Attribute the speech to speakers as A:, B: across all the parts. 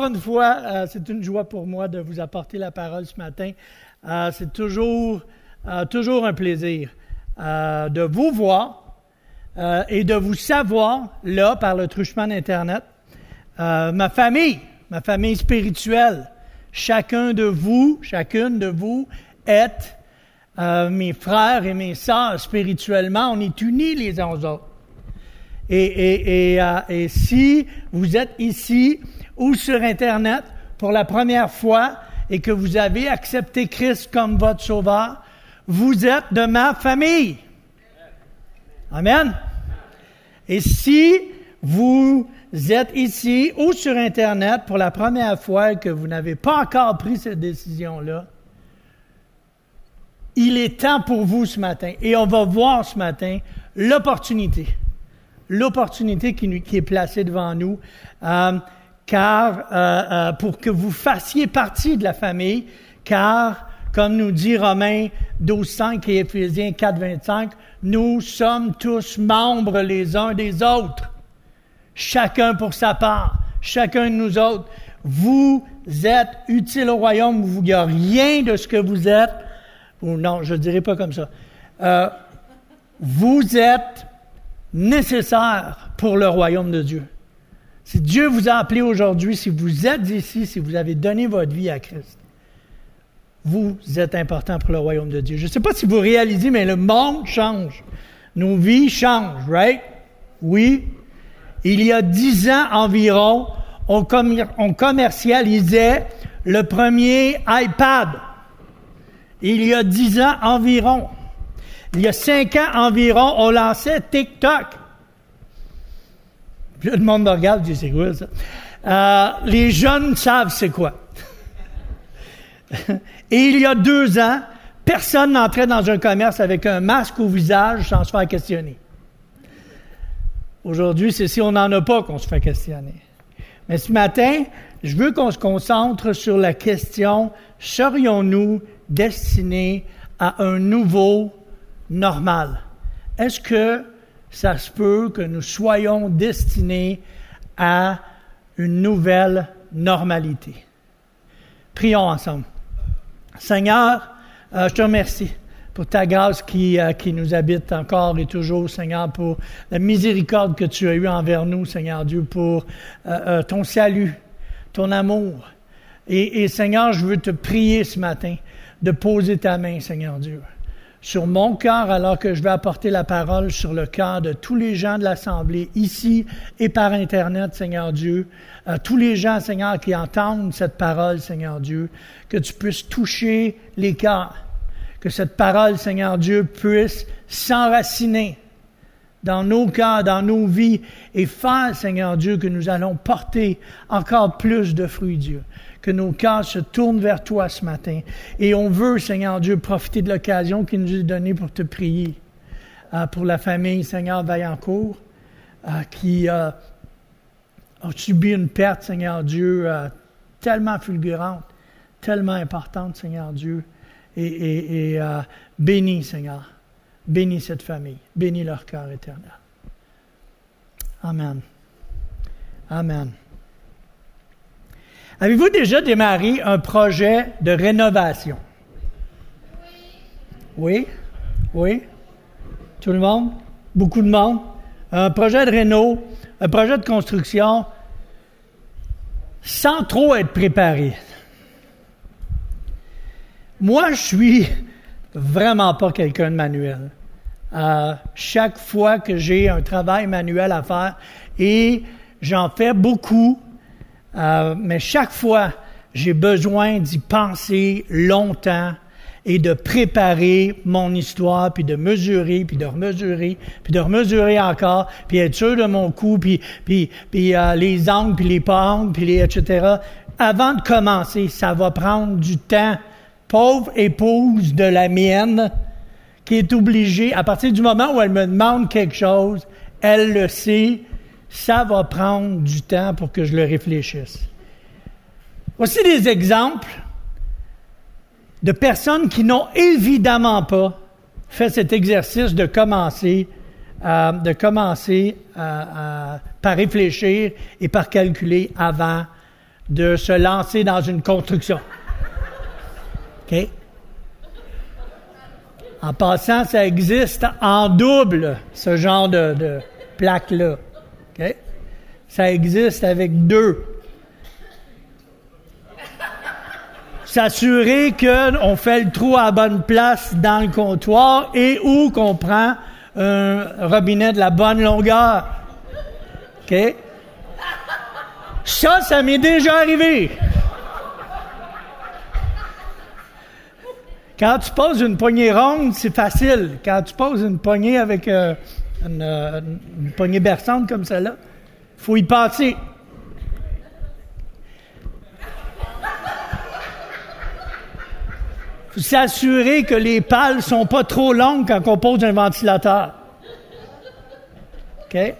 A: encore une fois, euh, c'est une joie pour moi de vous apporter la parole ce matin. Euh, c'est toujours, euh, toujours un plaisir de vous voir et de vous savoir là par le truchement d'Internet. ma famille, ma famille spirituelle, chacun de vous, chacune de vous êtes mes frères et mes sœurs spirituellement. On est unis les uns aux autres. Et, si vous êtes ici ou sur Internet pour la première fois et que vous avez accepté Christ comme votre sauveur, vous êtes de ma famille. Amen. Et si vous êtes ici ou sur Internet pour la première fois et que vous n'avez pas encore pris cette décision-là, il est temps pour vous ce matin, et on va voir ce matin l'opportunité, l'opportunité qui, est placée devant nous. Euh, car euh, euh, pour que vous fassiez partie de la famille, car comme nous dit Romains 12.5 et Éphésiens 4.25, nous sommes tous membres les uns des autres, chacun pour sa part, chacun de nous autres. Vous êtes utile au royaume, vous n'y rien de ce que vous êtes, ou non, je ne dirais pas comme ça. Euh, vous êtes nécessaire pour le royaume de Dieu. Si Dieu vous a appelé aujourd'hui, si vous êtes ici, si vous avez donné votre vie à Christ, vous êtes important pour le royaume de Dieu. Je ne sais pas si vous réalisez, mais le monde change. Nos vies changent, right? Oui. Il y a dix ans environ, on, on commercialisait le premier iPad. Il y a dix ans environ. Il y a cinq ans environ, on lançait TikTok. Puis le monde me regarde, je dis, c'est quoi ça? Euh, les jeunes savent c'est quoi. Et il y a deux ans, personne n'entrait dans un commerce avec un masque au visage sans se faire questionner. Aujourd'hui, c'est si on n'en a pas qu'on se fait questionner. Mais ce matin, je veux qu'on se concentre sur la question, serions-nous destinés à un nouveau normal? Est-ce que ça se peut que nous soyons destinés à une nouvelle normalité. Prions ensemble. Seigneur, euh, je te remercie pour ta grâce qui, euh, qui nous habite encore et toujours, Seigneur, pour la miséricorde que tu as eue envers nous, Seigneur Dieu, pour euh, ton salut, ton amour. Et, et Seigneur, je veux te prier ce matin de poser ta main, Seigneur Dieu sur mon cœur alors que je vais apporter la parole sur le cœur de tous les gens de l'Assemblée, ici et par Internet, Seigneur Dieu. Euh, tous les gens, Seigneur, qui entendent cette parole, Seigneur Dieu, que tu puisses toucher les cœurs, que cette parole, Seigneur Dieu, puisse s'enraciner dans nos cœurs, dans nos vies, et faire, Seigneur Dieu, que nous allons porter encore plus de fruits, Dieu que nos cœurs se tournent vers toi ce matin. Et on veut, Seigneur Dieu, profiter de l'occasion qui nous est donnée pour te prier. Euh, pour la famille, Seigneur Vaillancourt, euh, qui euh, a subi une perte, Seigneur Dieu, tellement fulgurante, tellement importante, Seigneur Dieu. Et, et bénis, Seigneur. Bénis cette famille. Bénis leur cœur éternel. Amen. Amen. Avez-vous déjà démarré un projet de rénovation? Oui? Oui? Tout le monde? Beaucoup de monde? Un projet de réno, un projet de construction, sans trop être préparé. Moi, je suis vraiment pas quelqu'un de manuel. Euh, chaque fois que j'ai un travail manuel à faire, et j'en fais beaucoup, euh, mais chaque fois, j'ai besoin d'y penser longtemps et de préparer mon histoire, puis de mesurer, puis de remesurer, puis de remesurer encore, puis être sûr de mon coup, puis, puis, puis euh, les angles, puis les pas puis les etc. Avant de commencer, ça va prendre du temps. Pauvre épouse de la mienne, qui est obligée, à partir du moment où elle me demande quelque chose, elle le sait, ça va prendre du temps pour que je le réfléchisse. Voici des exemples de personnes qui n'ont évidemment pas fait cet exercice de commencer, euh, de commencer euh, euh, par réfléchir et par calculer avant de se lancer dans une construction. OK? En passant, ça existe en double, ce genre de, plaque-là. Ça existe avec deux. S'assurer qu'on fait le trou à la bonne place dans le comptoir et ou qu'on prend un robinet de la bonne longueur. Ça, ça m'est déjà arrivé. Quand tu poses une poignée ronde, c'est facile. Quand tu poses une poignée avec euh, une, poignée berçante comme celle-là, il faut y passer. Il faut s'assurer que les pales sont pas trop longues quand on pose un ventilateur. OK?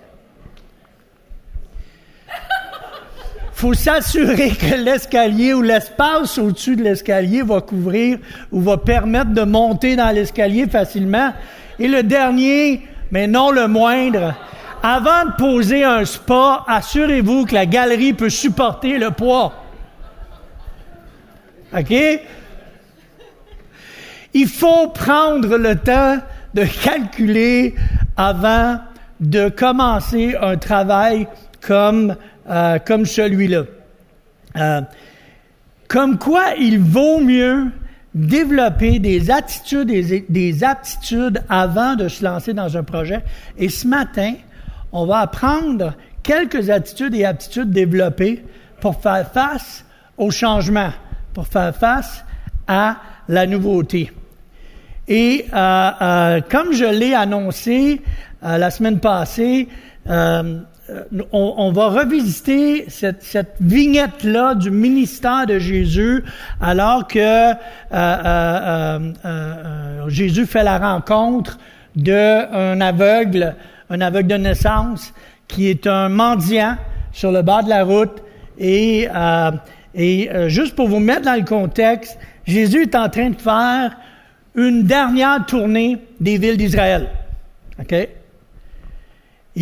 A: faut s'assurer que l'escalier ou l'espace au-dessus de l'escalier va couvrir ou va permettre de monter dans l'escalier facilement. Et le dernier, mais non le moindre, avant de poser un spa, assurez-vous que la galerie peut supporter le poids. OK? Il faut prendre le temps de calculer avant de commencer un travail comme euh, comme celui-là. Euh, comme quoi il vaut mieux développer des attitudes et des aptitudes avant de se lancer dans un projet. Et ce matin, on va apprendre quelques attitudes et aptitudes développées pour faire face au changement, pour faire face à la nouveauté. Et euh, comme je l'ai annoncé la semaine passée, euh, on, va revisiter cette, vignette-là du ministère de Jésus alors que euh, euh, Jésus fait la rencontre d'un aveugle, un aveugle de naissance, qui est un mendiant sur le bas de la route. Et, juste pour vous mettre dans le contexte, Jésus est en train de faire une dernière tournée des villes d'Israël. OK?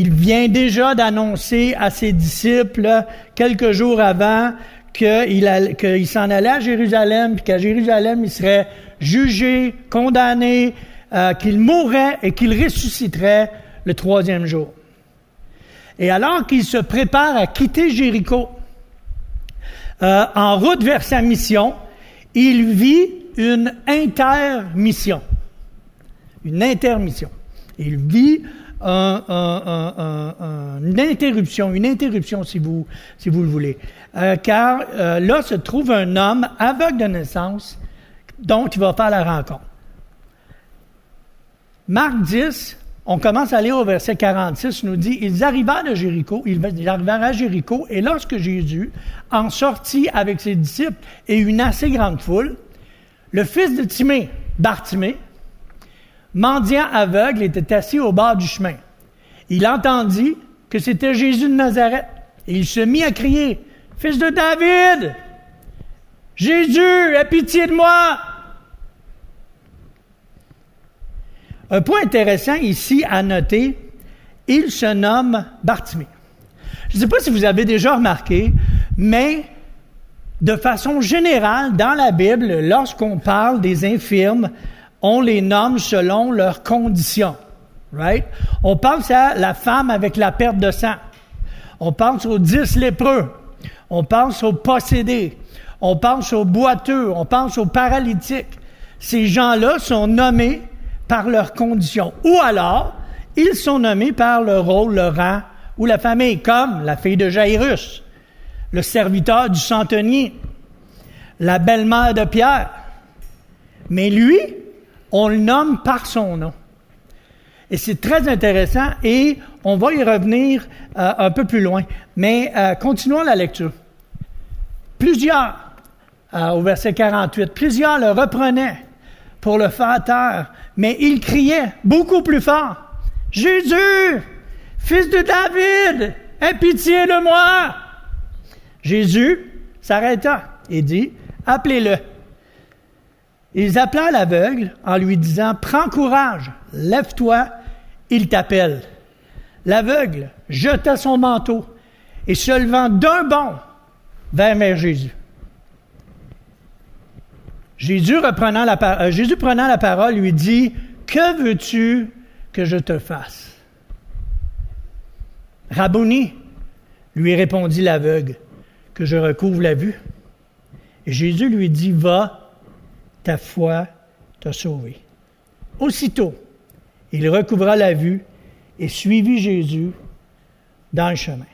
A: Il vient déjà d'annoncer à ses disciples quelques jours avant qu'il s'en allait à Jérusalem, puis qu'à Jérusalem, il serait jugé, condamné, euh, qu'il mourrait et qu'il ressusciterait le troisième jour. Et alors qu'il se prépare à quitter Jéricho, euh, en route vers sa mission, il vit une intermission. Une intermission. Il vit une interruption, une interruption si vous, si vous le voulez. Euh, car euh, là se trouve un homme aveugle de naissance dont il va faire la rencontre. Marc 10, on commence à lire au verset 46, nous dit, ils arrivèrent ils arrivèrent à Jéricho, et lorsque Jésus en sortit avec ses disciples et une assez grande foule, le fils de Timée, Bartimée, mendiant aveugle était assis au bord du chemin. Il entendit que c'était Jésus de Nazareth et il se mit à crier, Fils de David, Jésus, aie pitié de moi. Un point intéressant ici à noter, il se nomme Bartimée. Je ne sais pas si vous avez déjà remarqué, mais de façon générale, dans la Bible, lorsqu'on parle des infirmes, on les nomme selon leurs conditions. Right? On pense à la femme avec la perte de sang. On pense aux dix lépreux. On pense aux possédés. On pense aux boiteux. On pense aux paralytiques. Ces gens-là sont nommés par leurs conditions. Ou alors, ils sont nommés par le rôle, le rang ou la famille, comme la fille de Jairus, le serviteur du centenier, la belle-mère de Pierre. Mais lui, on le nomme par son nom. Et c'est très intéressant et on va y revenir euh, un peu plus loin. Mais euh, continuons la lecture. Plusieurs, euh, au verset 48, plusieurs le reprenaient pour le faire taire, mais il criait beaucoup plus fort. Jésus, fils de David, aie pitié de moi. Jésus s'arrêta et dit, appelez-le. Ils appelèrent l'aveugle en lui disant, Prends courage, lève-toi, il t'appelle. L'aveugle jeta son manteau et se levant d'un bond, vers Jésus. Jésus, euh, Jésus prenant la parole lui dit, Que veux-tu que je te fasse Rabboni, lui répondit l'aveugle, que je recouvre la vue. Et Jésus lui dit, Va, ta foi t'a sauvé. Aussitôt, il recouvra la vue et suivit Jésus dans le chemin.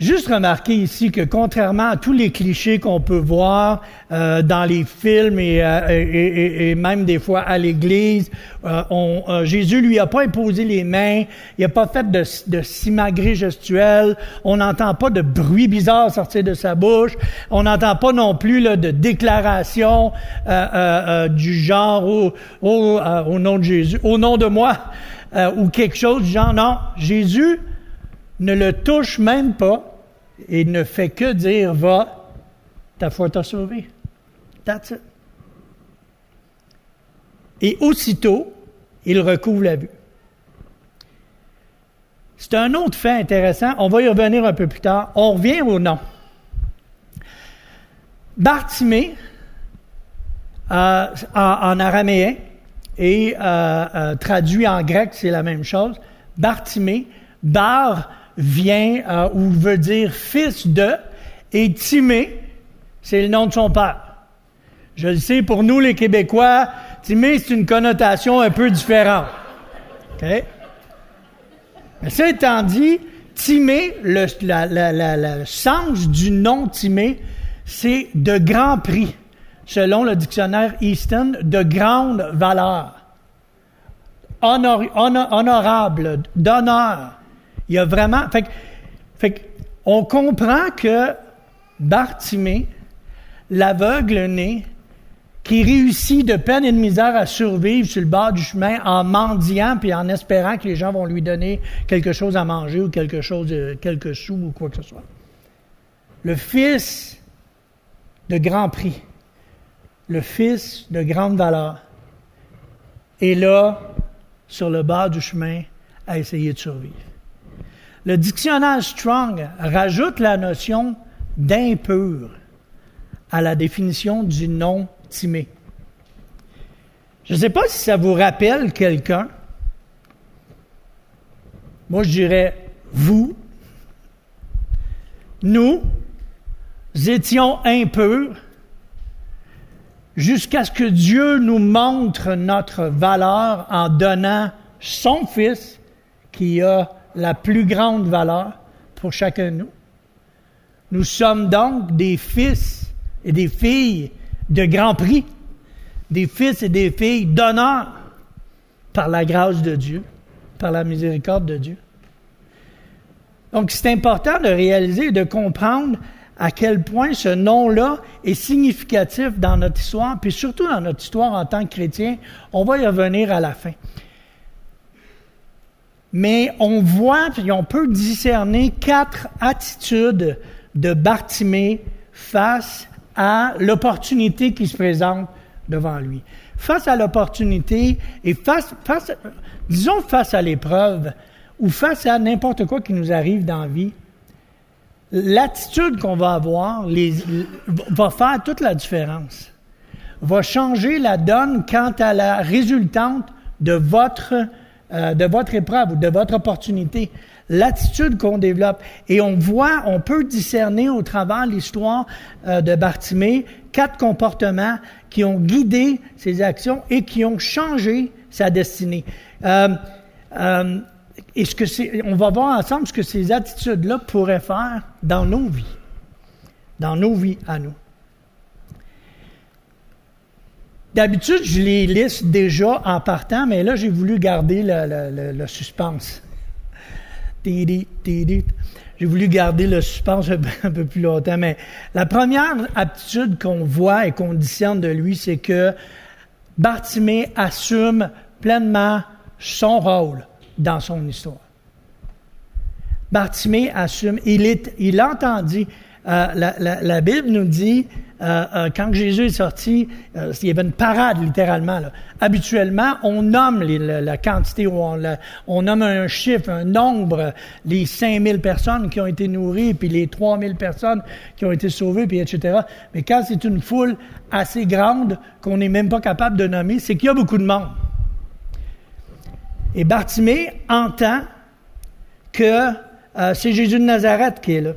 A: Juste remarquer ici que contrairement à tous les clichés qu'on peut voir euh, dans les films euh, et, et, même des fois à l'Église, euh, Jésus lui a pas imposé les mains, il n'a pas fait de, de simagrée gestuelle, on n'entend pas de bruit bizarre sortir de sa bouche, on n'entend pas non plus là, de déclaration du genre au, au, au, nom de Jésus, au nom de moi, ou quelque chose du genre. Non, Jésus ne le touche même pas et ne fait que dire Va, ta foi t'a sauvé. That's it. Et aussitôt, il recouvre la vue. C'est un autre fait intéressant. On va y revenir un peu plus tard. On revient au nom. Bartimée, euh, en, araméen et euh, euh, traduit en grec, c'est la même chose. Bartimée, bar vient euh, ou veut dire fils de, et Timée, c'est le nom de son père. Je le sais, pour nous les Québécois, Timée, c'est une connotation un peu différente. OK? Mais ça étant dit, Timée, le, sens du nom Timée, c'est de grand prix, selon le dictionnaire Easton, de grande valeur, honorable, d'honneur. Il y a vraiment. Fait, fait on comprend que Bartimée, l'aveugle né, qui réussit de peine et de misère à survivre sur le bord du chemin en mendiant puis en espérant que les gens vont lui donner quelque chose à manger ou quelque chose, de, quelques sous ou quoi que ce soit. Le fils de grand prix, le fils de grande valeur, est là, sur le bord du chemin, à essayer de survivre. Le dictionnaire Strong rajoute la notion d'impur à la définition du nom timé. Je ne sais pas si ça vous rappelle quelqu'un. Moi, je dirais vous. Nous étions impurs jusqu'à ce que Dieu nous montre notre valeur en donnant son Fils qui a la plus grande valeur pour chacun de nous. Nous sommes donc des fils et des filles de grand prix, des fils et des filles d'honneur par la grâce de Dieu, par la miséricorde de Dieu. Donc c'est important de réaliser et de comprendre à quel point ce nom-là est significatif dans notre histoire, puis surtout dans notre histoire en tant que chrétien. On va y revenir à la fin mais on voit, puis on peut discerner quatre attitudes de Bartimée face à l'opportunité qui se présente devant lui. Face à l'opportunité et face, disons face à l'épreuve ou face à n'importe quoi qui nous arrive dans la vie, l'attitude qu'on va avoir va faire toute la différence, va changer la donne quant à la résultante de votre euh, de votre épreuve ou de votre opportunité, l'attitude qu'on développe. Et on voit, on peut discerner au travers l'histoire euh, de Bartimée quatre comportements qui ont guidé ses actions et qui ont changé sa destinée. Euh, et ce que on va voir ensemble ce que ces attitudes-là pourraient faire dans nos vies, dans nos vies à nous. D'habitude, je les liste déjà en partant, mais là, j'ai voulu garder le, suspense. J'ai voulu garder le suspense un peu plus longtemps, mais la première aptitude qu'on voit et qu'on discerne de lui, c'est que Bartimée assume pleinement son rôle dans son histoire. Bartimée assume, il, est, il entendit, euh, la, Bible nous dit euh, euh, quand Jésus est sorti, il y avait une parade littéralement. Habituellement, on nomme la, quantité, on, on, nomme un chiffre, un nombre, les 5000 personnes qui ont été nourries, puis les 3000 personnes qui ont été sauvées, puis etc. Mais quand c'est une foule assez grande qu'on n'est même pas capable de nommer, c'est qu'il y a beaucoup de monde. Et Bartimée entend que c'est Jésus de Nazareth qui est là.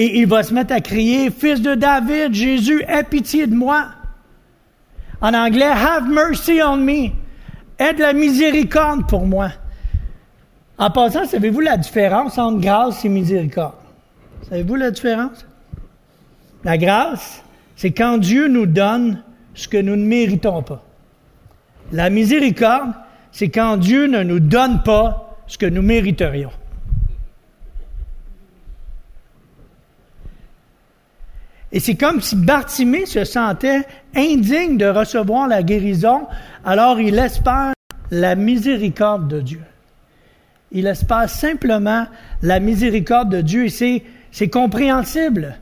A: Et il va se mettre à crier, Fils de David, Jésus, aie pitié de moi. En anglais, Have mercy on me. Aie de la miséricorde pour moi. En passant, savez-vous la différence entre grâce et miséricorde? Savez-vous la différence? La grâce, c'est quand Dieu nous donne ce que nous ne méritons pas. La miséricorde, c'est quand Dieu ne nous donne pas ce que nous mériterions. Et c'est comme si Bartimée se sentait indigne de recevoir la guérison, alors il espère la miséricorde de Dieu. Il espère simplement la miséricorde de Dieu et c'est, compréhensible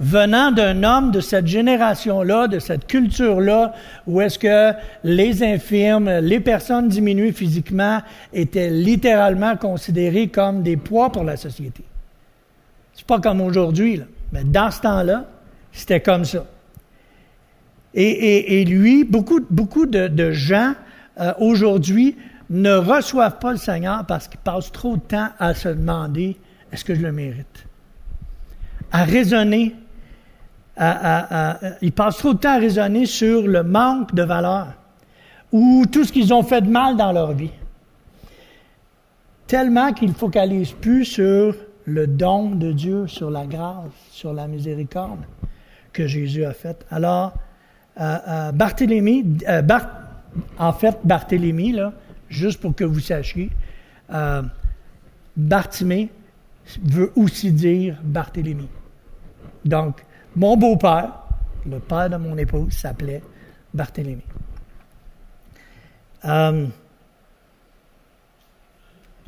A: venant d'un homme de cette génération-là, de cette culture-là, où est-ce que les infirmes, les personnes diminuées physiquement étaient littéralement considérées comme des poids pour la société. C'est pas comme aujourd'hui, mais dans ce temps-là, c'était comme ça. Et, lui, beaucoup, beaucoup de, gens euh, aujourd'hui ne reçoivent pas le Seigneur parce qu'ils passent trop de temps à se demander est-ce que je le mérite? À raisonner. ils passent trop de temps à raisonner sur le manque de valeur ou tout ce qu'ils ont fait de mal dans leur vie. Tellement qu'ils ne focalisent plus sur le don de Dieu, sur la grâce, sur la miséricorde que Jésus a fait. Alors, euh, euh, Barthélemy, euh, en fait, Barthélemy, là, juste pour que vous sachiez, Bartimée veut aussi dire Barthélemy. Donc, mon beau-père, le père de mon épouse, s'appelait Barthélemy. alors,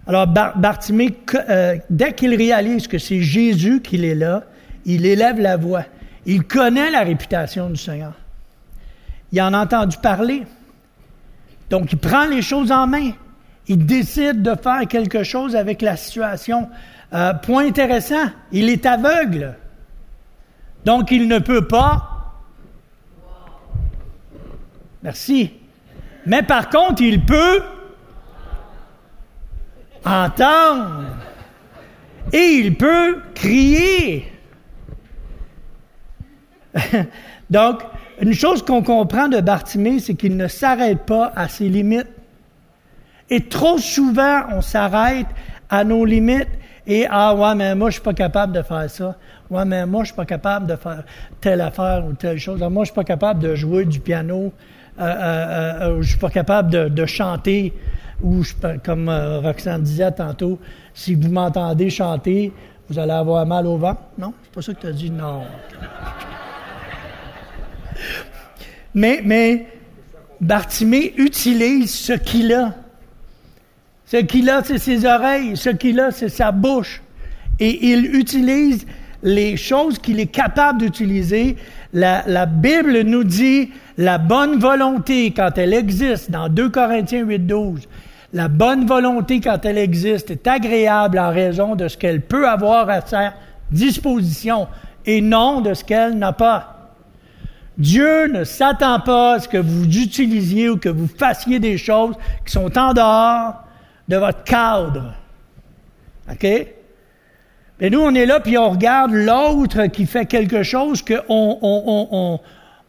A: Bartimée, dès qu'il réalise que c'est Jésus qui est là, il élève la voix. Il connaît la réputation du Seigneur. Il en a entendu parler. Donc, il prend les choses en main. Il décide de faire quelque chose avec la situation. Euh, point intéressant, il est aveugle. Donc, il ne peut pas. Merci. Mais par contre, il peut entendre. Et il peut crier. Donc, une chose qu'on comprend de Bartimée, c'est qu'il ne s'arrête pas à ses limites. Et trop souvent, on s'arrête à nos limites et ah ouais, mais moi je suis pas capable de faire ça. Ouais, mais moi je suis pas capable de faire telle affaire ou telle chose. Moi je suis pas capable de jouer du piano. Euh, euh, euh, je suis pas capable de, chanter. Ou comme Roxane disait tantôt, si vous m'entendez chanter, vous allez avoir mal au vent. Non, c'est pas ça que tu as dit. Non. Mais, mais Bartimée utilise ce qu'il a. Ce qu'il a, c'est ses oreilles. Ce qu'il a, c'est sa bouche. Et il utilise les choses qu'il est capable d'utiliser. La, Bible nous dit la bonne volonté quand elle existe dans 2 Corinthiens 8, 12. La bonne volonté quand elle existe est agréable en raison de ce qu'elle peut avoir à sa disposition et non de ce qu'elle n'a pas. Dieu ne s'attend pas à ce que vous utilisiez ou que vous fassiez des choses qui sont en dehors de votre cadre. OK? Mais nous, on est là, puis on regarde l'autre qui fait quelque chose qu'on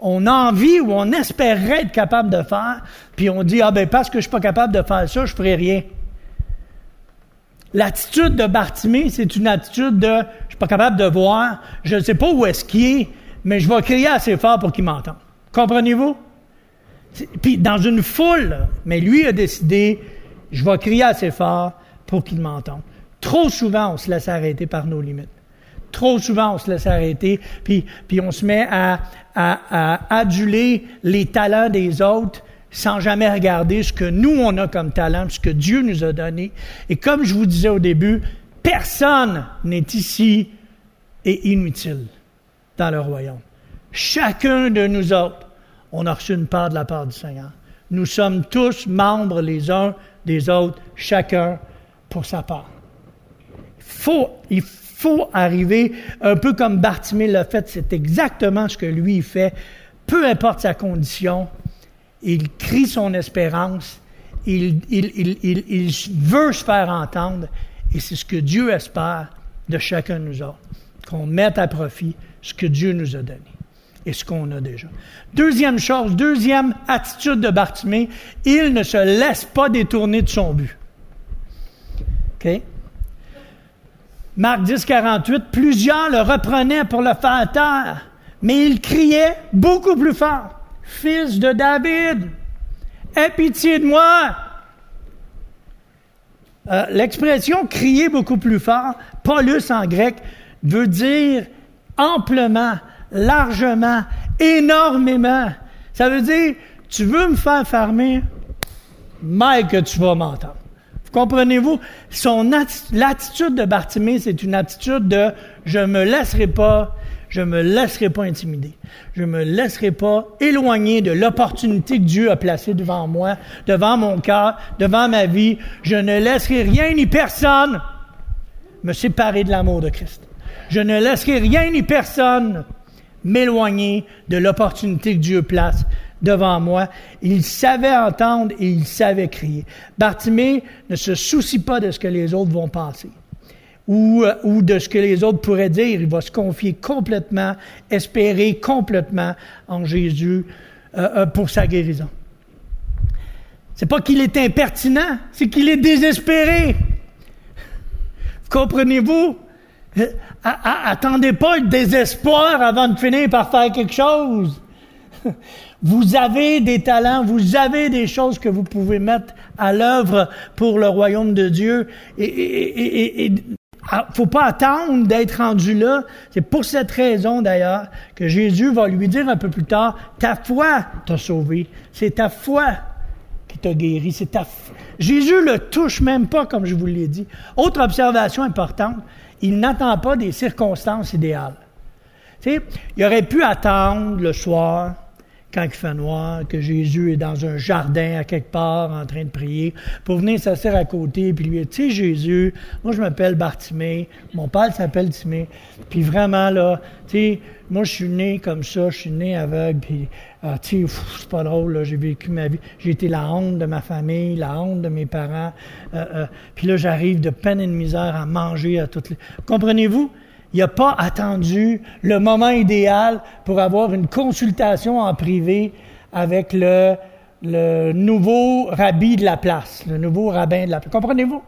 A: on, envie ou on espérait être capable de faire, puis on dit, ah ben parce que je suis pas capable de faire ça, je ferai rien. L'attitude de Bartimée, c'est une attitude de, je suis pas capable de voir, je ne sais pas où est-ce qu'il est, mais je vais crier assez fort pour qu'il m'entende. Comprenez-vous? Puis dans une foule, mais lui a décidé, je vais crier assez fort pour qu'il m'entende. Trop souvent, on se laisse arrêter par nos limites. Trop souvent, on se laisse arrêter, puis, puis on se met à, aduler les talents des autres sans jamais regarder ce que nous, on a comme talent, ce que Dieu nous a donné. Et comme je vous disais au début, personne n'est ici et inutile dans le royaume. chacun de nous autres, on a reçu une part de la part du Seigneur. Nous sommes tous membres les uns des autres, chacun pour sa part. Il faut, arriver un peu comme Bartimée l'a fait, c'est exactement ce que lui fait, peu importe sa condition, il crie son espérance, il, il, veut se faire entendre, et c'est ce que Dieu espère de chacun de nous autres, qu'on mette à profit ce que Dieu nous a donné et ce qu'on a déjà. Deuxième chose, deuxième attitude de Bartimée, il ne se laisse pas détourner de son but. OK? Marc 10, 48, plusieurs le reprenaient pour le faire taire, mais il criait beaucoup plus fort. Fils de David, aie pitié de moi. Euh, l'expression crier beaucoup plus fort, Paulus en grec, veut dire amplement, largement, énormément. Ça veut dire, tu veux me faire fermer, mais que tu vas m'entendre. Comprenez-vous? Son l'attitude de Bartimée, c'est une attitude de je me laisserai pas, je me laisserai pas intimider. Je me laisserai pas éloigner de l'opportunité que Dieu a placée devant moi, devant mon cœur, devant ma vie. Je ne laisserai rien ni personne me séparer de l'amour de Christ. Je ne laisserai rien ni personne m'éloigner de l'opportunité que Dieu place devant moi. Il savait entendre et il savait crier. Bartimée ne se soucie pas de ce que les autres vont penser ou, euh, de ce que les autres pourraient dire. Il va se confier complètement, espérer complètement en Jésus euh, euh, pour sa guérison. C'est pas qu'il est impertinent, c'est qu'il est désespéré. Comprenez-vous? Attendez pas le désespoir avant de finir par faire quelque chose. Vous avez des talents, vous avez des choses que vous pouvez mettre à l'œuvre pour le royaume de Dieu. Et, et, ah, faut pas attendre d'être rendu là. C'est pour cette raison d'ailleurs que Jésus va lui dire un peu plus tard, ta foi t'a sauvé. C'est ta foi qui t'a guéri. C'est ta Jésus le touche même pas, comme je vous l'ai dit. Autre observation importante, il n'attend pas des circonstances idéales. Tu sais, il aurait pu attendre le soir, quand il fait noir, que Jésus est dans un jardin à quelque part en train de prier, pour venir s'asseoir à côté, puis lui dire, tu sais, Jésus, moi je m'appelle Bartimée, mon père s'appelle Timée, puis vraiment là, tu sais, moi je suis né comme ça, je suis né aveugle, ah, tu sais, c'est pas drôle, j'ai vécu ma vie, j'ai été la honte de ma famille, la honte de mes parents, euh, euh, puis là j'arrive de peine et de misère à manger à toutes les... Comprenez-vous? Il n'a pas attendu le moment idéal pour avoir une consultation en privé avec le, le nouveau rabbi de la place, le nouveau rabbin de la place. Comprenez-vous?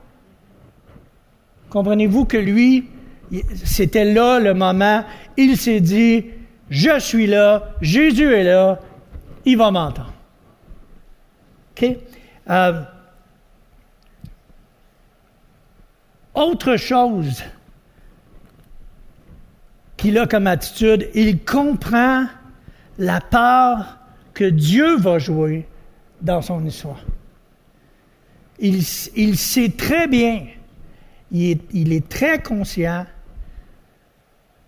A: Comprenez-vous que lui, c'était là le moment, il s'est dit, je suis là, Jésus est là, il va m'entendre. Euh, autre chose qu'il a comme attitude, il comprend la part que Dieu va jouer dans son histoire. Il, sait très bien, il il est, très conscient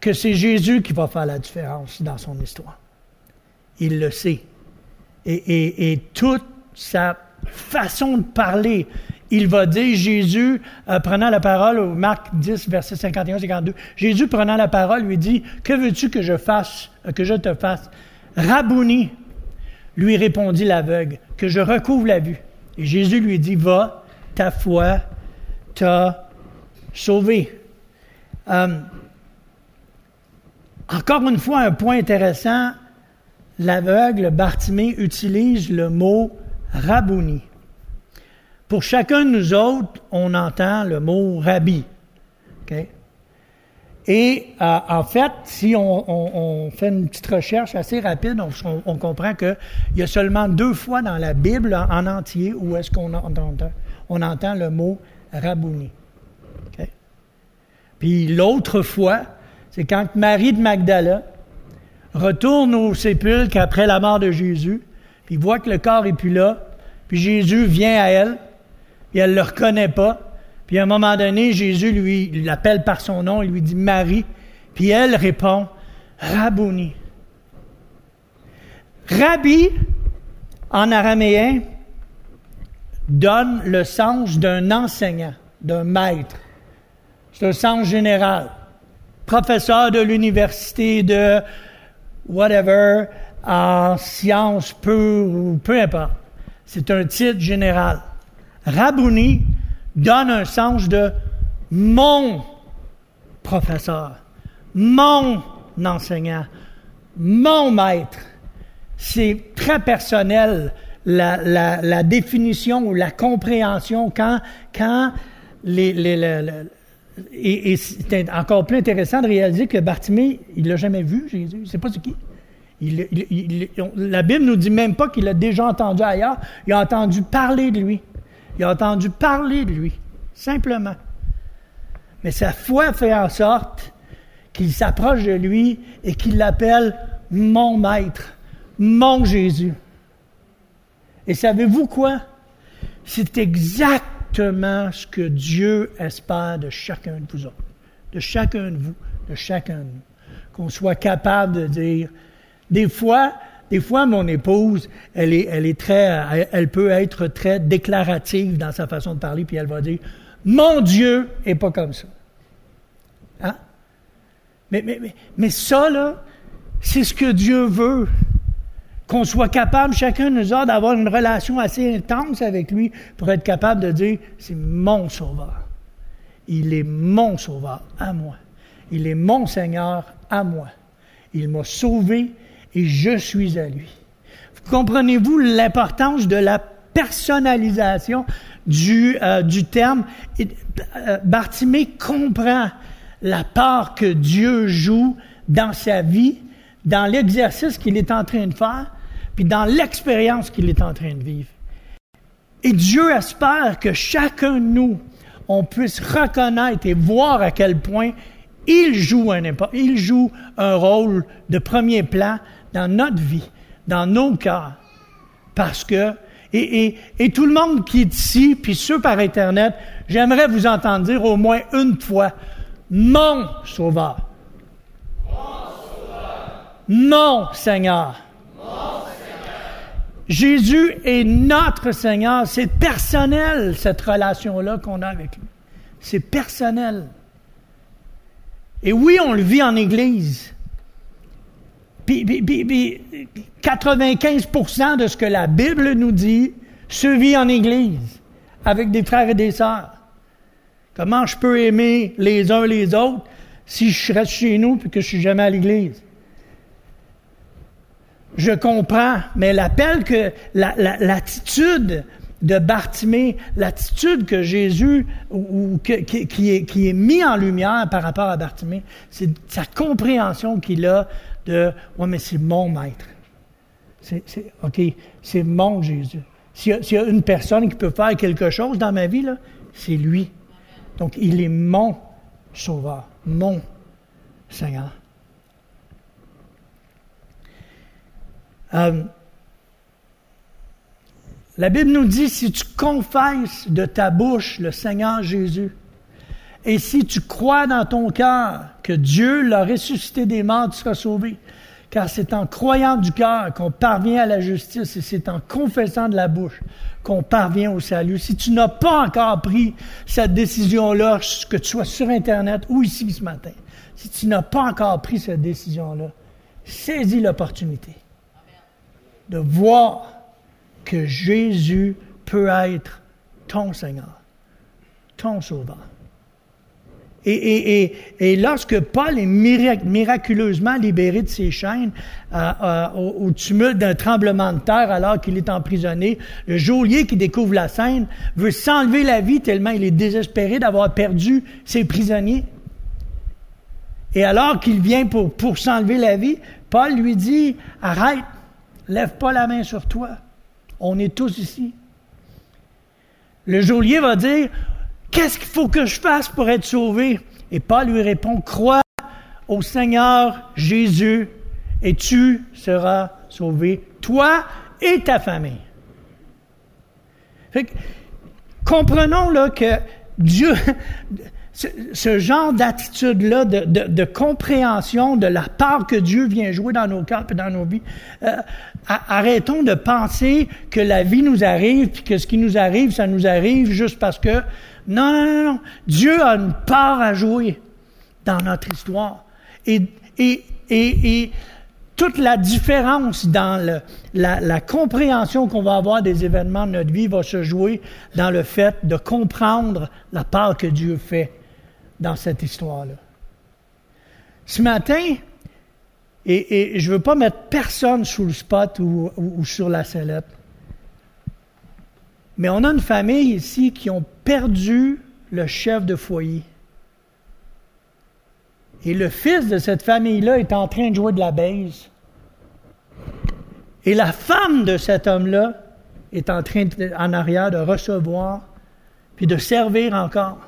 A: que c'est Jésus qui va faire la différence dans son histoire. Il le sait. Et, toute sa façon de parler, il va dire, Jésus, euh, prenant la parole, au Marc 10, verset 51-52, Jésus prenant la parole lui dit, que veux-tu que je fasse, euh, que je te fasse? Rabouni, lui répondit l'aveugle, que je recouvre la vue. Et Jésus lui dit, va, ta foi t'a sauvé. Euh, encore une fois, un point intéressant, l'aveugle Bartimée utilise le mot rabouni. Pour chacun de nous autres, on entend le mot rabbi. Et euh, en fait, si on, fait une petite recherche assez rapide, on, comprend qu'il y a seulement deux fois dans la Bible en, entier où est-ce qu'on entend, on entend le mot rabouni. Puis l'autre fois, c'est quand Marie de Magdala retourne au sépulcre après la mort de Jésus, puis voit que le corps n'est plus là, puis Jésus vient à elle, et elle ne le reconnaît pas. Puis à un moment donné, Jésus lui l'appelle par son nom, il lui dit Marie. Puis elle répond Rabouni. Rabbi, en araméen, donne le sens d'un enseignant, d'un maître. C'est un sens général. Professeur de l'université de whatever, en sciences pures ou peu importe. C'est un titre général. Rabouni donne un sens de mon professeur, mon enseignant, mon maître. C'est très personnel la, la, définition ou la compréhension quand, quand les, et, et c'est encore plus intéressant de réaliser que Bartimée, il l'a jamais vu, Jésus. Il ne sait pas c'est qui. La Bible nous dit même pas qu'il l'a déjà entendu ailleurs. Il a entendu parler de lui. Il a entendu parler de lui. Simplement. Mais sa foi fait en sorte qu'il s'approche de lui et qu'il l'appelle mon maître, mon Jésus. Et savez-vous quoi? C'est exactement ce que Dieu espère de chacun de vous autres, de chacun de vous, de chacun de nous. Qu'on soit capable de dire, des fois, des fois, mon épouse, elle est, elle est très, elle peut être très déclarative dans sa façon de parler, puis elle va dire, mon Dieu est pas comme ça. Hein? Mais, mais, mais, mais ça, là, c'est ce que Dieu veut qu'on soit capable, chacun de nous autres, d'avoir une relation assez intense avec lui pour être capable de dire, c'est mon sauveur. Il est mon sauveur à moi. Il est mon Seigneur à moi. Il m'a sauvé et je suis à lui. Comprenez-vous l'importance de la personnalisation du, euh, du terme? Euh, Bartimée comprend la part que Dieu joue dans sa vie, dans l'exercice qu'il est en train de faire, puis dans l'expérience qu'il est en train de vivre. Et Dieu espère que chacun de nous, on puisse reconnaître et voir à quel point il joue un, il joue un rôle de premier plan dans notre vie, dans nos cœurs. Parce que, et, et, et tout le monde qui est ici, puis ceux par Internet, j'aimerais vous entendre dire au moins une fois, mon Sauveur. Mon Sauveur. Mon Seigneur. Jésus est notre Seigneur. C'est personnel, cette relation-là qu'on a avec lui. C'est personnel. Et oui, on le vit en Église. Puis, 95% de ce que la Bible nous dit se vit en Église, avec des frères et des sœurs. Comment je peux aimer les uns les autres si je reste chez nous et que je suis jamais à l'Église? Je comprends, mais l'appel que l'attitude de Bartimée, l'attitude que Jésus ou, qui, est, qui est mis en lumière par rapport à Bartimée, c'est sa compréhension qu'il a de ouais mais c'est mon maître, c'est ok c'est mon Jésus. S'il y, y, a une personne qui peut faire quelque chose dans ma vie c'est lui. Donc il est mon sauveur, mon Seigneur. Euh, la Bible nous dit, si tu confesses de ta bouche le Seigneur Jésus, et si tu crois dans ton cœur que Dieu l'a ressuscité des morts, tu seras sauvé. Car c'est en croyant du cœur qu'on parvient à la justice et c'est en confessant de la bouche qu'on parvient au salut. Si tu n'as pas encore pris cette décision-là, que tu sois sur Internet ou ici ce matin, si tu n'as pas encore pris cette décision-là, saisis l'opportunité de voir que Jésus peut être ton Seigneur, ton Sauveur. Et, et, et, lorsque Paul est miraculeusement libéré de ses chaînes euh, euh, au, tumulte d'un tremblement de terre alors qu'il est emprisonné, le geôlier qui découvre la scène veut s'enlever la vie tellement il est désespéré d'avoir perdu ses prisonniers. Et alors qu'il vient pour, pour s'enlever la vie, Paul lui dit, arrête, Lève pas la main sur toi. On est tous ici. Le geôlier va dire, qu'est-ce qu'il faut que je fasse pour être sauvé? Et Paul lui répond, crois au Seigneur Jésus et tu seras sauvé, toi et ta famille. comprenons là que Dieu, ce, genre d'attitude-là, de, compréhension de la part que Dieu vient jouer dans nos cœurs et dans nos vies, euh, arrêtons de penser que la vie nous arrive, puis que ce qui nous arrive, ça nous arrive juste parce que... Non, non, non. Dieu a une part à jouer dans notre histoire. Et, toute la différence dans la, compréhension qu'on va avoir des événements de notre vie va se jouer dans le fait de comprendre la part que Dieu fait dans cette histoire-là. Ce matin, et, je ne veux pas mettre personne sous le spot ou, sur la sellette, mais on a une famille ici qui ont perdu le chef de foyer. Et le fils de cette famille-là est en train de jouer de la baise. Et la femme de cet homme-là est en train, en arrière, de recevoir, puis de servir encore.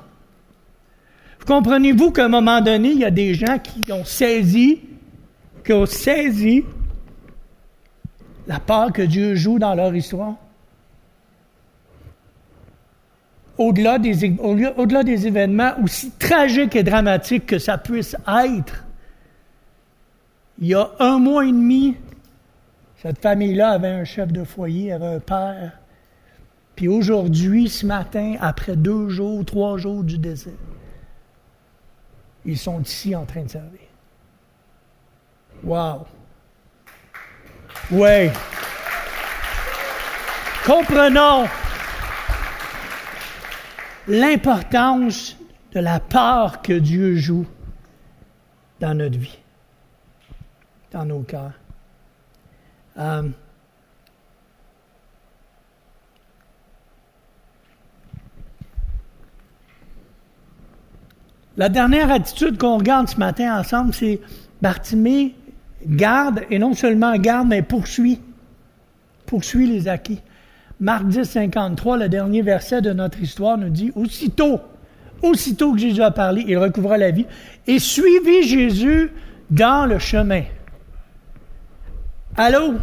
A: Comprenez-vous qu'à un moment donné, il y a des gens qui ont saisi, qui ont saisi la part que Dieu joue dans leur histoire? Au-delà des, au-delà des événements aussi tragiques et dramatiques que ça puisse être, il y a un mois et demi, cette famille-là avait un chef de foyer, avait un père. Puis aujourd'hui, ce matin, après deux jours, trois jours du décès, ils sont ici en train de servir. Wow! Oui. Comprenons l'importance de la part que Dieu joue dans notre vie, dans nos cœurs. Euh, La dernière attitude qu'on regarde ce matin ensemble, c'est Bartimée garde, et non seulement garde, mais poursuit. Poursuit les acquis. Marc 10, 53, le dernier verset de notre histoire nous dit Aussitôt, aussitôt que Jésus a parlé, il recouvra la vie et suivit Jésus dans le chemin. Allô?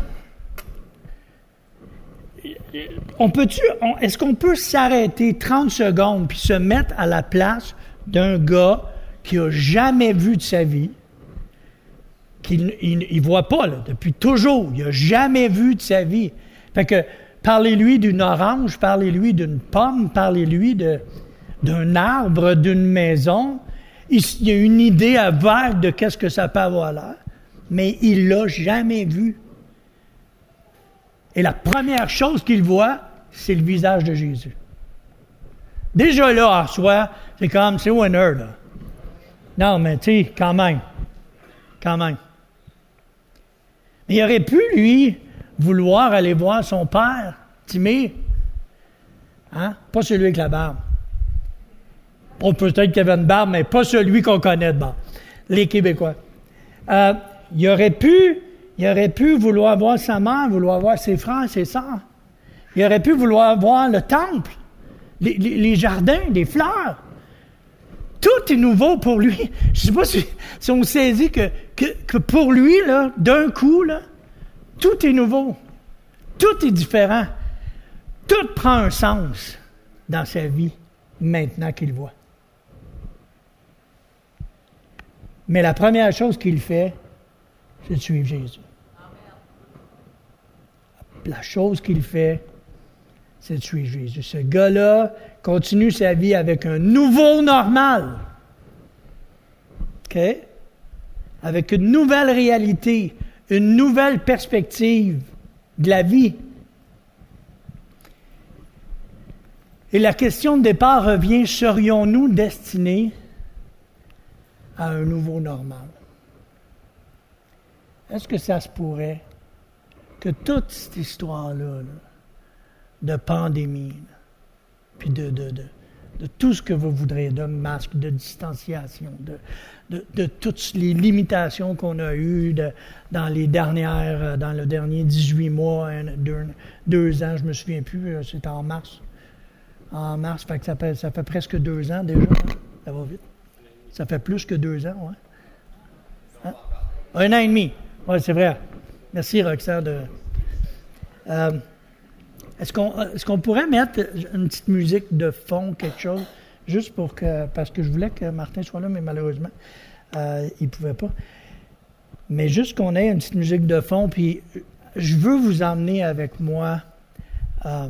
A: On peut-tu, est-ce qu'on peut s'arrêter 30 secondes puis se mettre à la place d'un gars qui a jamais vu de sa vie, qu'il ne voit pas depuis toujours, il a jamais vu de sa vie. Fait que parlez-lui d'une orange, parlez-lui d'une pomme, parlez-lui d'un arbre, d'une maison. Il, y a une idée à vague de qu'est-ce que ça peut avoir l'air, mais il l'a jamais vu. Et la première chose qu'il voit, c'est le visage de Jésus. Déjà là, en soi, c'est comme, c'est winner, là. Non, mais tu sais, quand même. Quand même. Mais il aurait pu, lui, vouloir aller voir son père, Timé. Hein? Pas celui avec la barbe. Bon, peut-être qu'il avait une barbe, mais pas celui qu'on connaît de. Les Québécois. Euh, il aurait pu, il aurait pu vouloir voir sa mère, vouloir voir ses frères, ses sœurs. Il aurait pu vouloir voir le temple, les, jardins, les fleurs. Tout est nouveau pour lui. Je ne sais pas si, on saisit que, pour lui, d'un coup, là, tout est nouveau. Tout est différent. Tout prend un sens dans sa vie maintenant qu'il voit. Mais la première chose qu'il fait, c'est de suivre Jésus. La chose qu'il fait, c'est de suivre Jésus. Ce gars-là continue sa vie avec un nouveau normal. OK? Avec une nouvelle réalité, une nouvelle perspective de la vie. Et la question de départ revient, serions-nous destinés à un nouveau normal? Est-ce que ça se pourrait que toute cette histoire-là, là, de pandémie, puis de, de, de, tout ce que vous voudrez, de masques, de distanciation, de, toutes les limitations qu'on a eues dans les dernières, euh, dans le dernier 18 mois, deux, ans, je me souviens plus, euh, c'était en mars. En mars, que ça, fait, ça fait presque deux ans déjà. Ça va vite. Ça fait plus que deux ans, ouais. Hein? Un an et demi. Oui, c'est vrai. Merci, Roxane. De, euh, est-ce qu'on pourrait mettre une petite musique de fond, quelque chose? juste pour que, parce que je voulais que Martin soit là, mais malheureusement, euh, il ne pouvait pas. Mais juste qu'on ait une petite musique de fond, puis je veux vous emmener avec moi euh,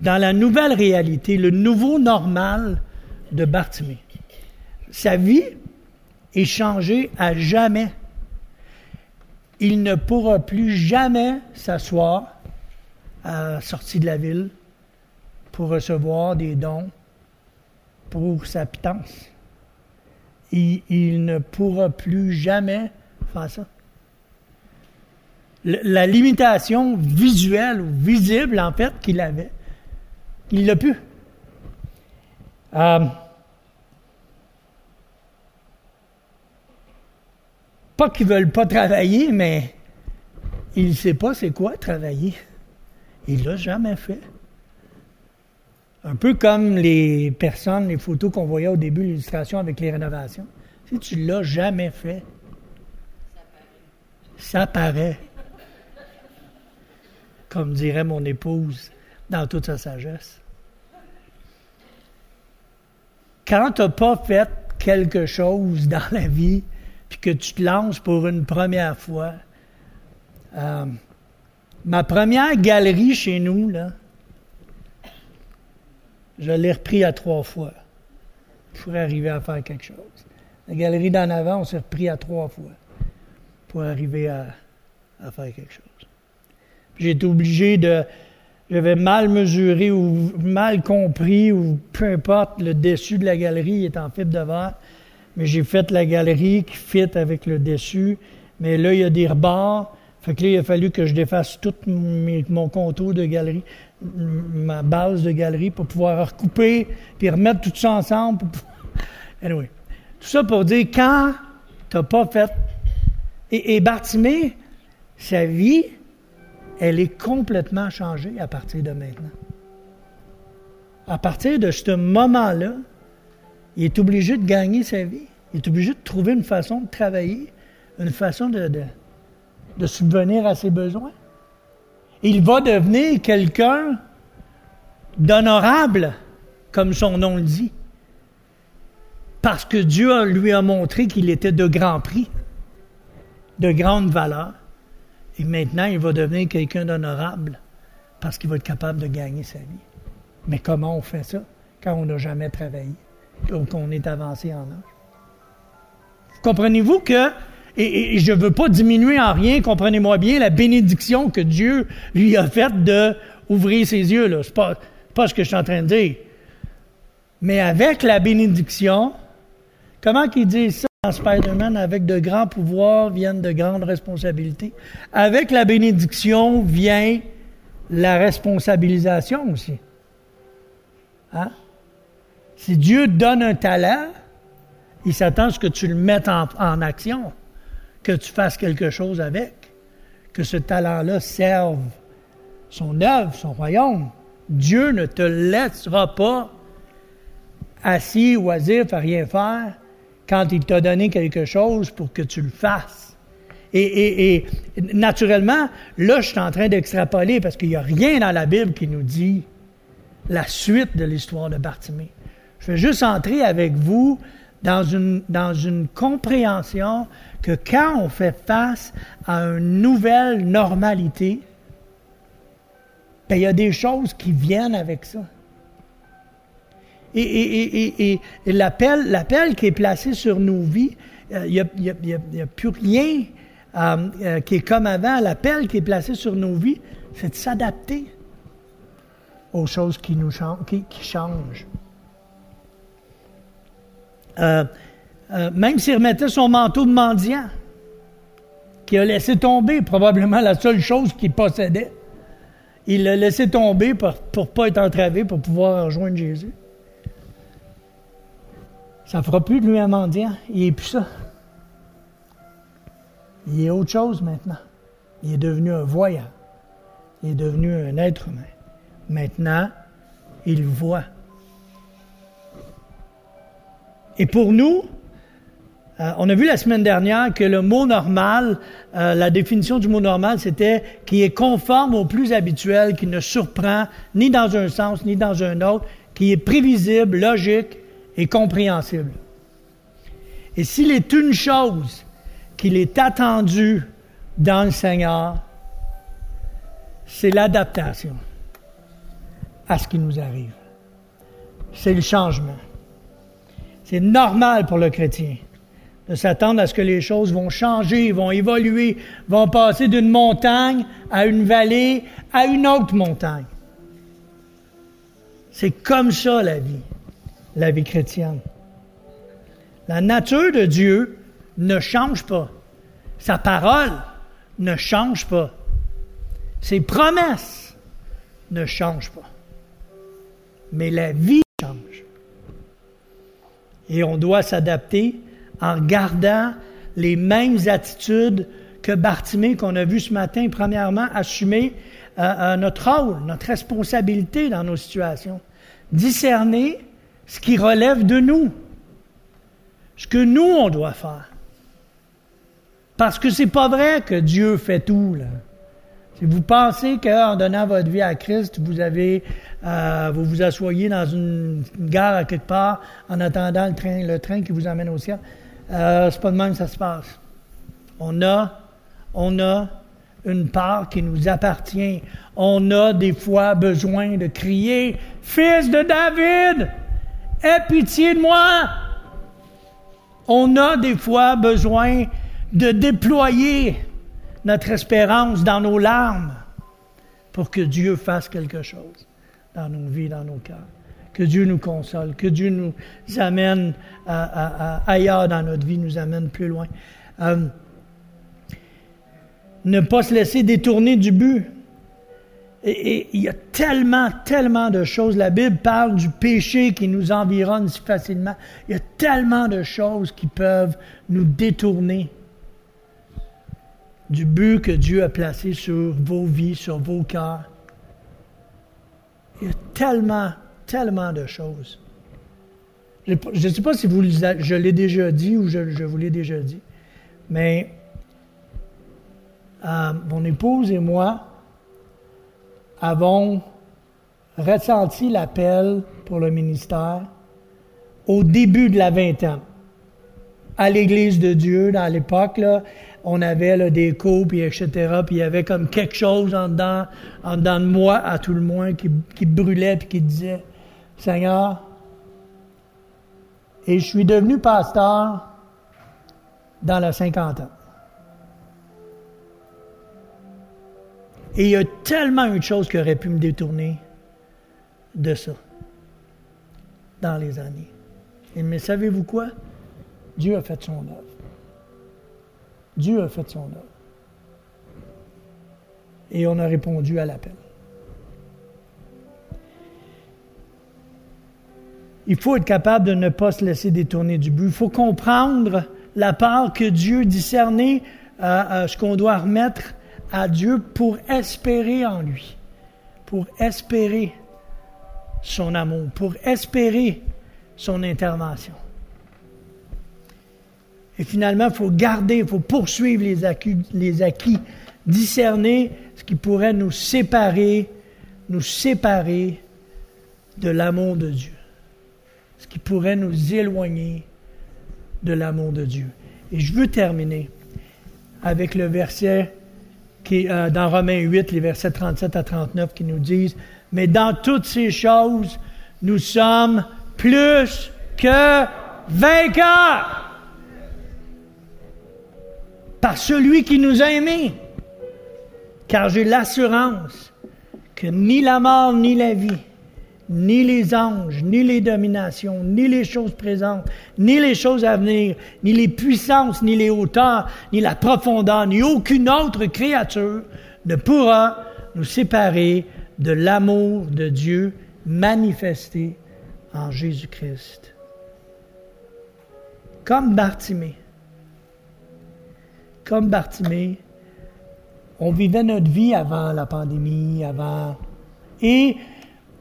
A: dans la nouvelle réalité, le nouveau normal de Bartimée. Sa vie est changée à jamais. Il ne pourra plus jamais s'asseoir la sortie de la ville pour recevoir des dons pour sa pitance. Il, il ne pourra plus jamais faire ça. La limitation visuelle ou visible, en fait, qu'il avait, il l'a pu. Euh, pas qu'ils ne veulent pas travailler, mais il ne sait pas c'est quoi travailler. Il l'a jamais fait. Un peu comme les personnes, les photos qu'on voyait au début l'illustration avec les rénovations. Si tu ne l'as jamais fait, ça paraît. Comme dirait mon épouse dans toute sa sagesse. Quand tu n'as pas fait quelque chose dans la vie, puis que tu te lances pour une première fois, euh, ma première galerie chez nous, là, je l'ai repris à trois fois pour arriver à faire quelque chose. La galerie d'en avant, on s'est repris à trois fois pour arriver à, faire quelque chose. J'ai été obligé de. J'avais mal mesuré ou mal compris ou peu importe, le dessus de la galerie est en fibre de verre. Mais j'ai fait la galerie qui fit avec le dessus. Mais là, il y a des rebords. Fait que là, il a fallu que je défasse tout mon contour de galerie ma base de galerie pour pouvoir recouper puis remettre tout ça ensemble. Anyway. Tout ça pour dire quand tu n'as pas fait. Et, et sa vie, elle est complètement changée à partir de maintenant. À partir de ce moment-là, il est obligé de gagner sa vie. Il est obligé de trouver une façon de travailler, une façon de, de subvenir à ses besoins il va devenir quelqu'un d'honorable, comme son nom le dit. Parce que Dieu lui a montré qu'il était de grand prix, de grande valeur. Et maintenant, il va devenir quelqu'un d'honorable parce qu'il va être capable de gagner sa vie. Mais comment on fait ça quand on n'a jamais travaillé, qu'on est avancé en âge? Comprenez-vous que et, je ne veux pas diminuer en rien, comprenez-moi bien, la bénédiction que Dieu lui a faite de ouvrir ses yeux. Ce n'est pas, pas ce que je suis en train de dire. Mais avec la bénédiction, comment qu'il dit ça dans Spider-Man? Avec de grands pouvoirs viennent de grandes responsabilités. Avec la bénédiction vient la responsabilisation aussi. Hein? Si Dieu donne un talent, il s'attend à ce que tu le mettes en action que tu fasses quelque chose avec, que ce talent-là serve son œuvre, son royaume. Dieu ne te laissera pas assis, oisif, à rien faire quand il t'a donné quelque chose pour que tu le fasses. Et, naturellement, là, je suis en train d'extrapoler parce qu'il n'y a rien dans la Bible qui nous dit la suite de l'histoire de Bartimée. Je vais juste entrer avec vous dans une, dans une compréhension que quand on fait face à une nouvelle normalité, ben, il y a des choses qui viennent avec ça. Et, l'appel, l'appel qui est placé sur nos vies, euh, il n'y a, plus rien euh, euh, qui est comme avant. L'appel qui est placé sur nos vies, c'est de s'adapter aux choses qui nous qui, qui changent. Euh, même s'il remettait son manteau de mendiant, qu'il a laissé tomber, probablement la seule chose qu'il possédait, il l'a laissé tomber pour ne pas être entravé, pour pouvoir rejoindre Jésus. Ça ne fera plus de lui un mendiant. Il n'est plus ça. Il est autre chose maintenant. Il est devenu un voyant. Il est devenu un être humain. Maintenant, il voit. Et pour nous, euh, on a vu la semaine dernière que le mot normal, euh, la définition du mot normal, c'était qui est conforme au plus habituel, qui ne surprend ni dans un sens ni dans un autre, qui est prévisible, logique et compréhensible. Et s'il est une chose qu'il est attendu dans le Seigneur, c'est l'adaptation à ce qui nous arrive. C'est le changement. C'est normal pour le chrétien de s'attendre à ce que les choses vont changer, vont évoluer, vont passer d'une montagne à une vallée, à une autre montagne. C'est comme ça la vie, la vie chrétienne. La nature de Dieu ne change pas. Sa parole ne change pas. Ses promesses ne changent pas. Mais la vie. Et on doit s'adapter en gardant les mêmes attitudes que Bartimée qu'on a vu ce matin, premièrement, assumer euh, euh, notre rôle, notre responsabilité dans nos situations. Discerner ce qui relève de nous, ce que nous, on doit faire. Parce que c'est pas vrai que Dieu fait tout. Là. Si vous pensez qu'en donnant votre vie à Christ, vous avez, euh, vous vous asseyez dans une, gare à quelque part en attendant le train, le train qui vous emmène au ciel, euh, c'est pas de même que ça se passe. On a, on a une part qui nous appartient. On a des fois besoin de crier, Fils de David, aie pitié de moi. On a des fois besoin de déployer notre espérance dans nos larmes pour que Dieu fasse quelque chose dans nos vies, dans nos cœurs. Que Dieu nous console, que Dieu nous amène ailleurs dans notre vie, nous amène plus loin. Euh, ne pas se laisser détourner du but. Et, il y a tellement, tellement de choses. La Bible parle du péché qui nous environne si facilement. Il y a tellement de choses qui peuvent nous détourner du but que Dieu a placé sur vos vies, sur vos cœurs. Il y a tellement, tellement de choses. Je ne sais pas si vous, je l'ai déjà dit ou je, vous l'ai déjà dit, mais euh, mon épouse et moi avons ressenti l'appel pour le ministère au début de la vingtaine. À l'Église de Dieu, dans l'époque, on avait des cours, puis etc. Puis il y avait comme quelque chose en dedans, en dedans de moi, à tout le moins, qui, brûlait, puis qui disait, Seigneur, et je suis devenu pasteur dans la cinquantaine. Et il y a tellement une chose qui aurait pu me détourner de ça dans les années. Mais savez-vous quoi? Dieu a fait son œuvre. Dieu a fait son œuvre. Et on a répondu à l'appel. Il faut être capable de ne pas se laisser détourner du but. Il faut comprendre la part que Dieu discernait à ce qu'on doit remettre à Dieu pour espérer en lui, pour espérer son amour, pour espérer son intervention. Et finalement, il faut garder, il faut poursuivre les acquis, discerner ce qui pourrait nous séparer, nous séparer de l'amour de Dieu, ce qui pourrait nous éloigner de l'amour de Dieu. Et je veux terminer avec le verset qui euh, dans Romains 8, les versets 37 à 39, qui nous disent, mais dans toutes ces choses, nous sommes plus que vainqueurs par celui qui nous a aimés. Car j'ai l'assurance que ni la mort ni la vie, ni les anges, ni les dominations, ni les choses présentes, ni les choses à venir, ni les puissances, ni les hauteurs, ni la profondeur, ni aucune autre créature ne pourra nous séparer de l'amour de Dieu manifesté en Jésus-Christ. Comme Bartimée, comme Bartimée, on vivait notre vie avant la pandémie, avant... Et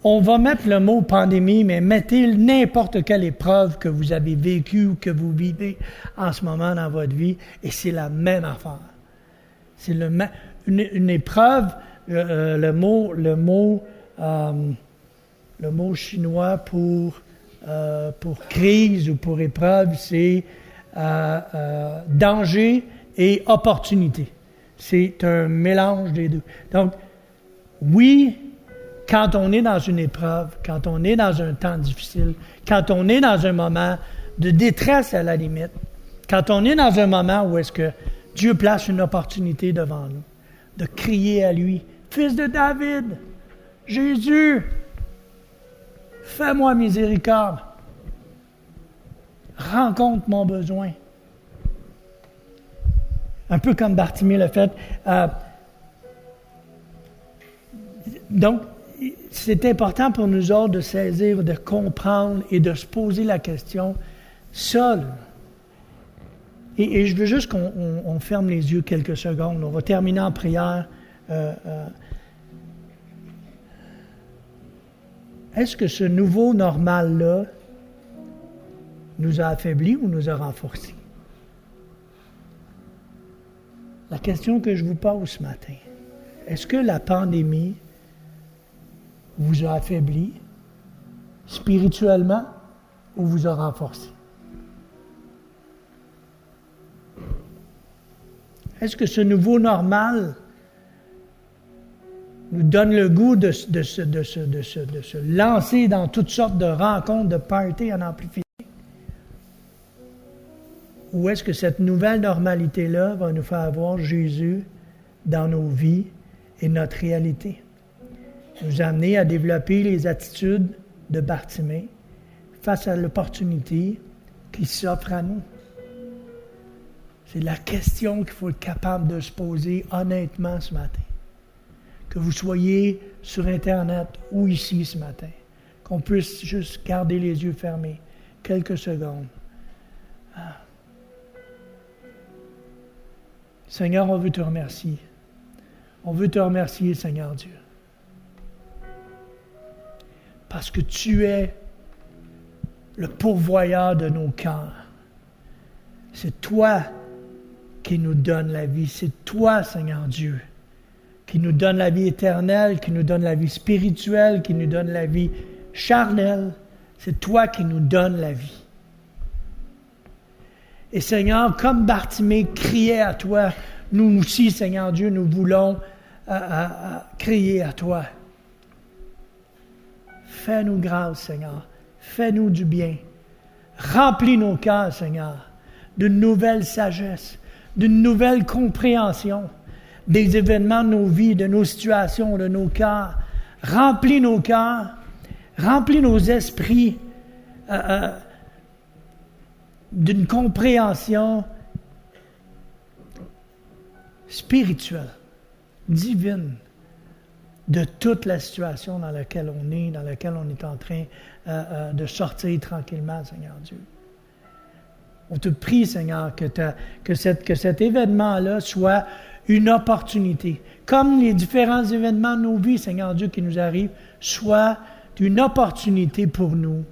A: on va mettre le mot pandémie, mais mettez n'importe quelle épreuve que vous avez vécue ou que vous vivez en ce moment dans votre vie, et c'est la même affaire. C'est une, épreuve, euh, le mot, le mot euh, le mot chinois pour, euh, crise ou pour épreuve, c'est euh, euh, danger et opportunité. C'est un mélange des deux. Donc, oui, quand on est dans une épreuve, quand on est dans un temps difficile, quand on est dans un moment de détresse à la limite, quand on est dans un moment où est-ce que Dieu place une opportunité devant nous, de crier à lui, Fils de David, Jésus, fais-moi miséricorde, rencontre mon besoin. Un peu comme Bartimée le fait. Euh, donc, c'est important pour nous autres de saisir, de comprendre et de se poser la question seul. Et, je veux juste qu'on ferme les yeux quelques secondes. On va terminer en prière. Euh, euh, est-ce que ce nouveau normal-là nous a affaiblis ou nous a renforcés? La question que je vous pose ce matin, est-ce que la pandémie vous a affaibli spirituellement ou vous a renforcé? Est-ce que ce nouveau normal nous donne le goût de, se, lancer dans toutes sortes de rencontres, de parties en amplifié? Ou est-ce que cette nouvelle normalité-là va nous faire voir Jésus dans nos vies et notre réalité? Nous amener à développer les attitudes de Bartimée face à l'opportunité qui s'offre à nous. C'est la question qu'il faut être capable de se poser honnêtement ce matin que vous soyez sur Internet ou ici ce matin, qu'on puisse juste garder les yeux fermés quelques secondes. Ah. Seigneur, on veut te remercier. On veut te remercier, Seigneur Dieu. Parce que tu es le pourvoyeur de nos cœurs. C'est toi qui nous donne la vie. C'est toi, Seigneur Dieu, qui nous donne la vie éternelle, qui nous donne la vie spirituelle, qui nous donne la vie charnelle. C'est toi qui nous donne la vie. Et Seigneur, comme Bartimée criait à toi, nous aussi, Seigneur Dieu, nous voulons euh, euh, euh, crier à toi. Fais-nous grâce, Seigneur. Fais-nous du bien. Remplis nos cœurs, Seigneur, de nouvelle sagesse, d'une nouvelle compréhension des événements de nos vies, de nos situations, de nos cœurs. Remplis nos cœurs, remplis nos esprits d'une compréhension spirituelle, divine, de toute la situation dans laquelle on est, dans laquelle on est en train euh, de sortir tranquillement, Seigneur Dieu. On te prie, Seigneur, que, que, que cet événement-là soit une opportunité. Comme les différents événements de nos vies, Seigneur Dieu, qui nous arrivent, soit une opportunité pour nous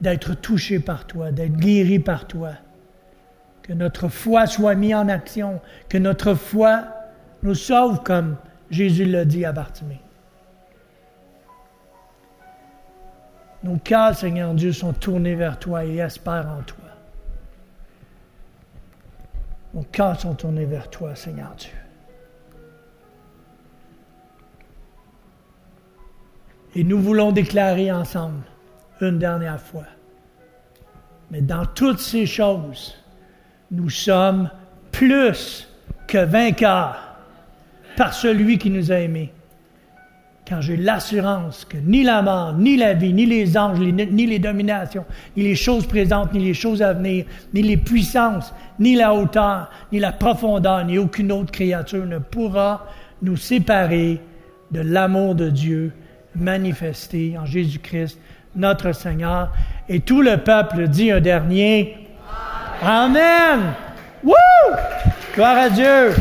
A: d'être touchés par toi, d'être guéris par toi. Que notre foi soit mise en action, que notre foi nous sauve comme Jésus l'a dit à Bartimée. Nos cœurs, Seigneur Dieu, sont tournés vers toi et espèrent en toi. Nos cœurs sont tournés vers toi, Seigneur Dieu. Et nous voulons déclarer ensemble, une dernière fois, mais dans toutes ces choses, nous sommes plus que vainqueurs par celui qui nous a aimés. Quand j'ai l'assurance que ni la mort, ni la vie, ni les anges, ni les dominations, ni les choses présentes, ni les choses à venir, ni les puissances, ni la hauteur, ni la profondeur, ni aucune autre créature ne pourra nous séparer de l'amour de Dieu manifesté en Jésus-Christ, notre Seigneur. Et tout le peuple dit un dernier Amen. Amen. Woo! Gloire à Dieu.